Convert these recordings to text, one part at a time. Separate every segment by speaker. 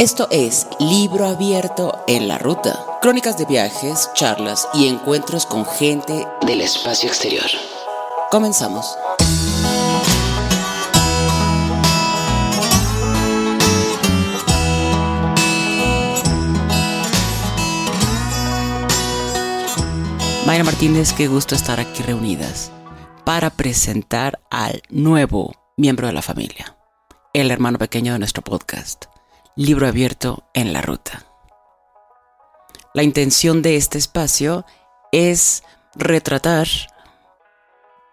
Speaker 1: Esto es Libro Abierto en la Ruta. Crónicas de viajes, charlas y encuentros con gente del espacio exterior. Comenzamos. Mayra Martínez, qué gusto estar aquí reunidas para presentar al nuevo miembro de la familia, el hermano pequeño de nuestro podcast libro abierto en la ruta. La intención de este espacio es retratar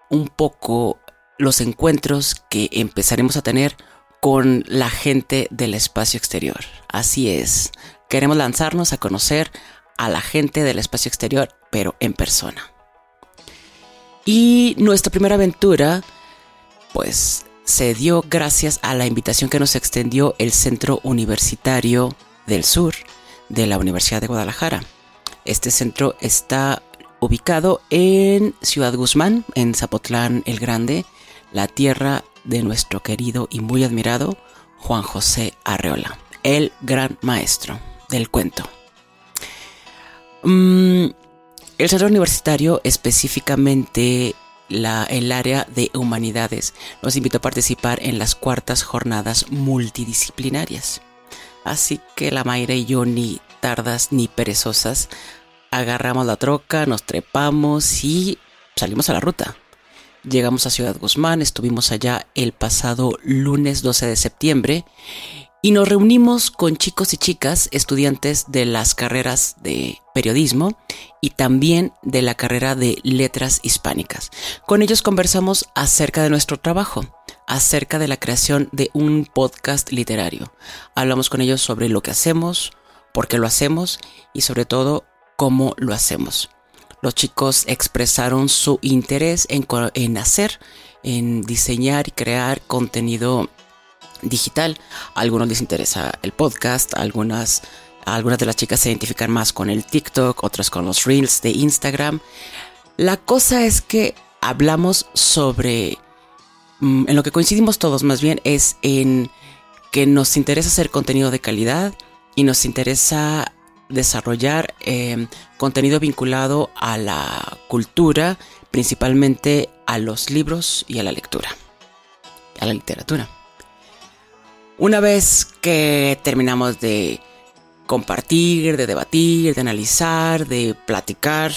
Speaker 1: un poco los encuentros que empezaremos a tener con la gente del espacio exterior. Así es, queremos lanzarnos a conocer a la gente del espacio exterior, pero en persona. Y nuestra primera aventura, pues se dio gracias a la invitación que nos extendió el Centro Universitario del Sur de la Universidad de Guadalajara. Este centro está ubicado en Ciudad Guzmán, en Zapotlán el Grande, la tierra de nuestro querido y muy admirado Juan José Arreola, el gran maestro del cuento. Mm, el centro universitario específicamente el área de humanidades nos invitó a participar en las cuartas jornadas multidisciplinarias. Así que la Mayra y yo ni tardas ni perezosas agarramos la troca, nos trepamos y salimos a la ruta. Llegamos a Ciudad Guzmán, estuvimos allá el pasado lunes 12 de septiembre y nos reunimos con chicos y chicas estudiantes de las carreras de periodismo y también de la carrera de letras hispánicas. Con ellos conversamos acerca de nuestro trabajo, acerca de la creación de un podcast literario. Hablamos con ellos sobre lo que hacemos, por qué lo hacemos y sobre todo cómo lo hacemos. Los chicos expresaron su interés en, en hacer, en diseñar y crear contenido digital. A algunos les interesa el podcast, algunas, algunas de las chicas se identifican más con el TikTok, otras con los Reels de Instagram. La cosa es que hablamos sobre, mm, en lo que coincidimos todos más bien, es en que nos interesa hacer contenido de calidad y nos interesa desarrollar em, contenido vinculado a la cultura, principalmente a los libros y a la lectura, a la literatura. Una vez que terminamos de compartir, de debatir, de analizar, de platicar,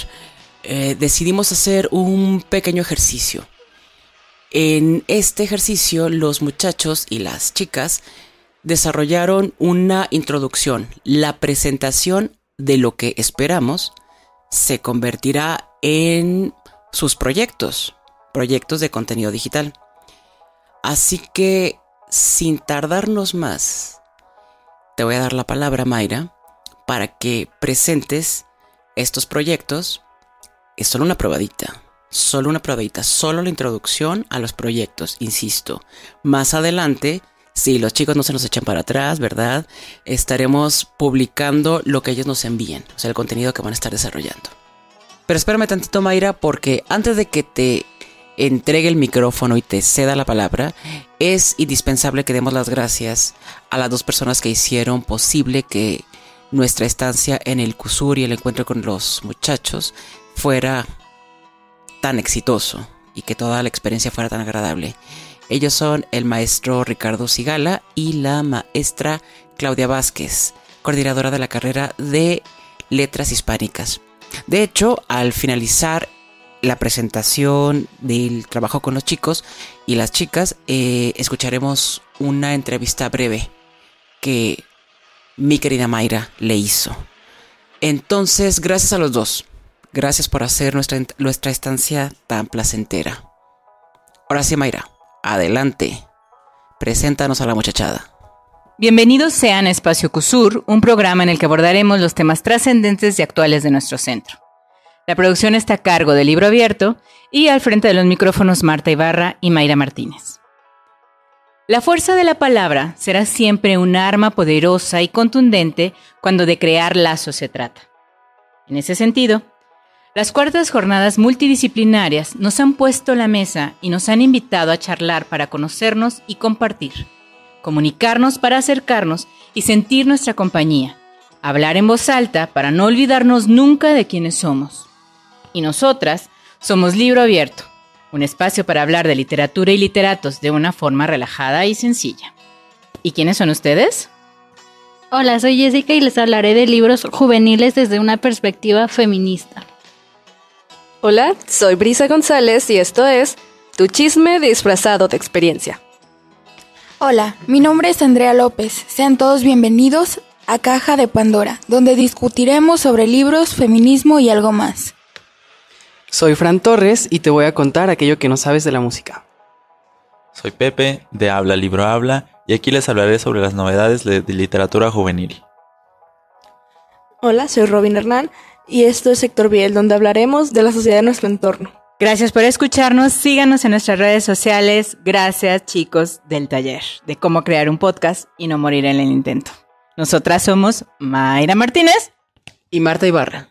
Speaker 1: eh, decidimos hacer un pequeño ejercicio. En este ejercicio los muchachos y las chicas desarrollaron una introducción. La presentación de lo que esperamos se convertirá en sus proyectos, proyectos de contenido digital. Así que sin tardarnos más, te voy a dar la palabra, Mayra, para que presentes estos proyectos. Es solo una probadita, solo una probadita, solo la introducción a los proyectos, insisto. Más adelante, si los chicos no se nos echan para atrás, ¿verdad? Estaremos publicando lo que ellos nos envíen, o sea, el contenido que van a estar desarrollando. Pero espérame tantito, Mayra, porque antes de que te entregue el micrófono y te ceda la palabra, es indispensable que demos las gracias a las dos personas que hicieron posible que nuestra estancia en el CUSUR y el encuentro con los muchachos fuera tan exitoso y que toda la experiencia fuera tan agradable. Ellos son el maestro Ricardo Sigala y la maestra Claudia Vázquez, coordinadora de la carrera de Letras Hispánicas. De hecho, al finalizar la presentación del trabajo con los chicos y las chicas, eh, escucharemos una entrevista breve que mi querida Mayra le hizo. Entonces, gracias a los dos. Gracias por hacer nuestra, nuestra estancia tan placentera. Ahora sí, Mayra, adelante. Preséntanos a la muchachada.
Speaker 2: Bienvenidos sean a Espacio CUSUR, un programa en el que abordaremos los temas trascendentes y actuales de nuestro centro. La producción está a cargo del libro abierto y al frente de los micrófonos Marta Ibarra y Mayra Martínez. La fuerza de la palabra será siempre un arma poderosa y contundente cuando de crear lazos se trata. En ese sentido, las cuartas jornadas multidisciplinarias nos han puesto la mesa y nos han invitado a charlar para conocernos y compartir, comunicarnos para acercarnos y sentir nuestra compañía, hablar en voz alta para no olvidarnos nunca de quiénes somos. Y nosotras somos Libro Abierto, un espacio para hablar de literatura y literatos de una forma relajada y sencilla. ¿Y quiénes son ustedes?
Speaker 3: Hola, soy Jessica y les hablaré de libros juveniles desde una perspectiva feminista.
Speaker 4: Hola, soy Brisa González y esto es Tu chisme disfrazado de experiencia.
Speaker 5: Hola, mi nombre es Andrea López. Sean todos bienvenidos a Caja de Pandora, donde discutiremos sobre libros, feminismo y algo más.
Speaker 6: Soy Fran Torres y te voy a contar aquello que no sabes de la música.
Speaker 7: Soy Pepe, de Habla Libro Habla, y aquí les hablaré sobre las novedades de, literatura juvenil.
Speaker 8: Hola, soy Robin Hernán y esto es Sector Biel, donde hablaremos de la sociedad de nuestro entorno.
Speaker 2: Gracias por escucharnos. Síganos en nuestras redes sociales. Gracias, chicos del taller de cómo crear un podcast y no morir en el intento. Nosotras somos Mayra Martínez
Speaker 6: y Marta Ibarra.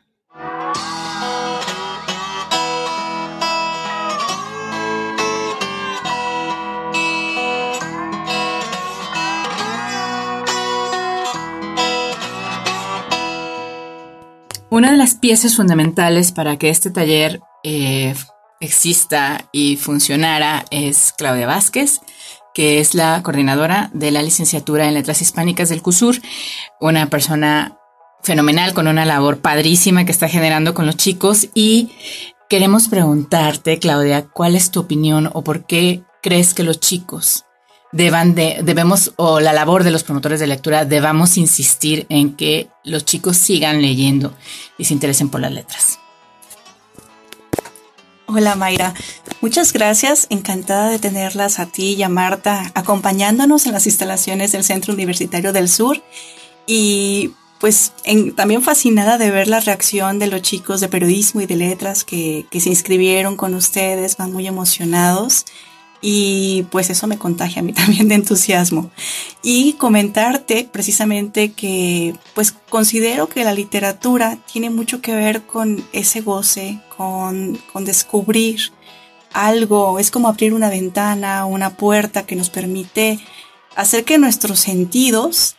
Speaker 2: Una de las piezas fundamentales para que este taller eh, exista y funcionara es Claudia Vázquez, que es la coordinadora de la licenciatura en Letras Hispánicas del CUSUR, una persona fenomenal con una labor padrísima que está generando con los chicos. Y queremos preguntarte, Claudia, ¿cuál es tu opinión o por qué crees que los chicos deban de, debemos, o la labor de los promotores de lectura, debamos insistir en que los chicos sigan leyendo y se interesen por las letras?
Speaker 9: Hola Mayra, muchas gracias, encantada de tenerlas a ti y a Marta acompañándonos en las instalaciones del Centro Universitario del Sur. Y pues también fascinada de ver la reacción de los chicos de periodismo y de letras que se inscribieron con ustedes, van muy emocionados y pues eso me contagia a mí también de entusiasmo. Y comentarte precisamente que pues considero que la literatura tiene mucho que ver con ese goce, con, con descubrir algo, es como abrir una ventana, una puerta que nos permite hacer que nuestros sentidos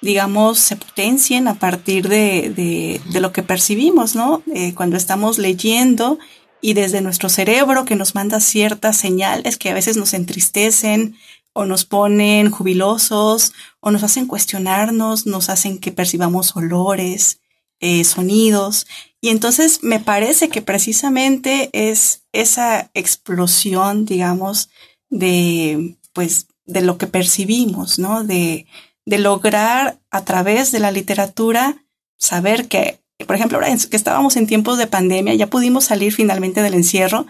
Speaker 9: digamos, se potencien a partir de, de, de lo que percibimos, ¿no? Eh, cuando estamos leyendo y desde nuestro cerebro que nos manda ciertas señales que a veces nos entristecen o nos ponen jubilosos o nos hacen cuestionarnos, nos hacen que percibamos olores, eh, sonidos. Y entonces me parece que precisamente es esa explosión, digamos, de, pues, de lo que percibimos, ¿no? De, de lograr a través de la literatura saber que por ejemplo, ahora que estábamos en tiempos de pandemia, ya pudimos salir finalmente del encierro,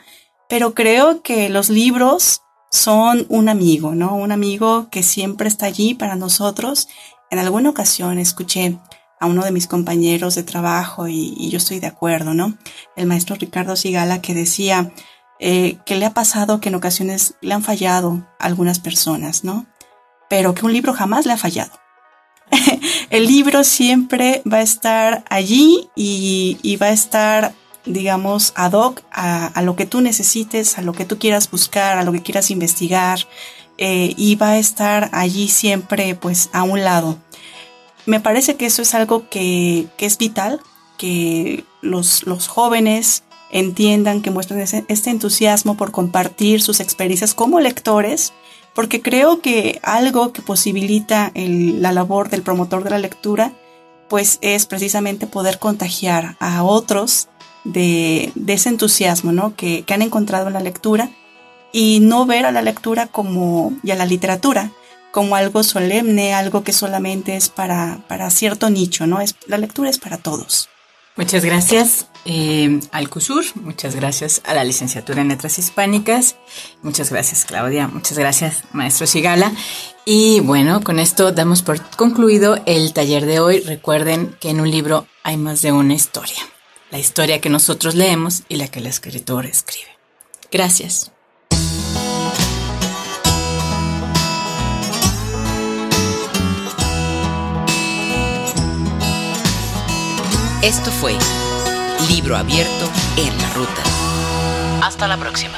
Speaker 9: pero creo que los libros son un amigo, ¿no? Un amigo que siempre está allí para nosotros. En alguna ocasión escuché a uno de mis compañeros de trabajo y, yo estoy de acuerdo, ¿no? El maestro Ricardo Sigala que decía eh, que le ha pasado que en ocasiones le han fallado algunas personas, ¿no? Pero que un libro jamás le ha fallado. el libro siempre va a estar allí y, va a estar, digamos, ad hoc a, lo que tú necesites, a lo que tú quieras buscar, a lo que quieras investigar, eh, y va a estar allí siempre, pues, a un lado. Me parece que eso es algo que, es vital, que los, los jóvenes entiendan, que muestren este entusiasmo por compartir sus experiencias como lectores porque creo que algo que posibilita la labor del promotor de la lectura, pues es precisamente poder contagiar a otros de, ese entusiasmo que, han encontrado en la lectura y no ver a la lectura como, y a la literatura como algo solemne, algo que solamente es para, para cierto nicho, ¿no? Es, la lectura es para todos.
Speaker 2: Muchas gracias eh, al CUSUR, muchas gracias a la licenciatura en Letras Hispánicas, muchas gracias Claudia, muchas gracias maestro Sigala. Y bueno, con esto damos por concluido el taller de hoy. Recuerden que en un libro hay más de una historia, la historia que nosotros leemos y la que el escritor escribe. Gracias.
Speaker 1: Esto fue Libro Abierto en la Ruta. Hasta la próxima.